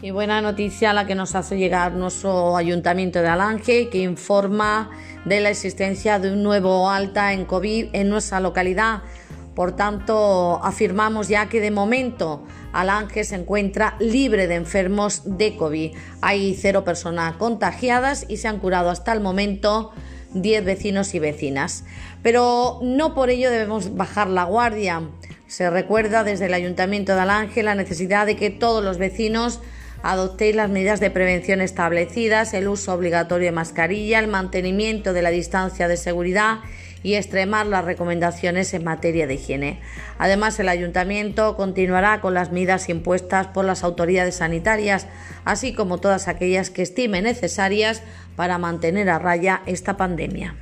Y buena noticia la que nos hace llegar nuestro Ayuntamiento de Alange, que informa de la existencia de un nuevo alta en COVID en nuestra localidad. Por tanto, afirmamos ya que de momento Alange se encuentra libre de enfermos de COVID. Hay cero personas contagiadas y se han curado hasta el momento 10 vecinos y vecinas. Pero no por ello debemos bajar la guardia. Se recuerda desde el Ayuntamiento de Alange la necesidad de que todos los vecinos adoptéis las medidas de prevención establecidas, el uso obligatorio de mascarilla, el mantenimiento de la distancia de seguridad y extremar las recomendaciones en materia de higiene. Además, el ayuntamiento continuará con las medidas impuestas por las autoridades sanitarias, así como todas aquellas que estime necesarias para mantener a raya esta pandemia.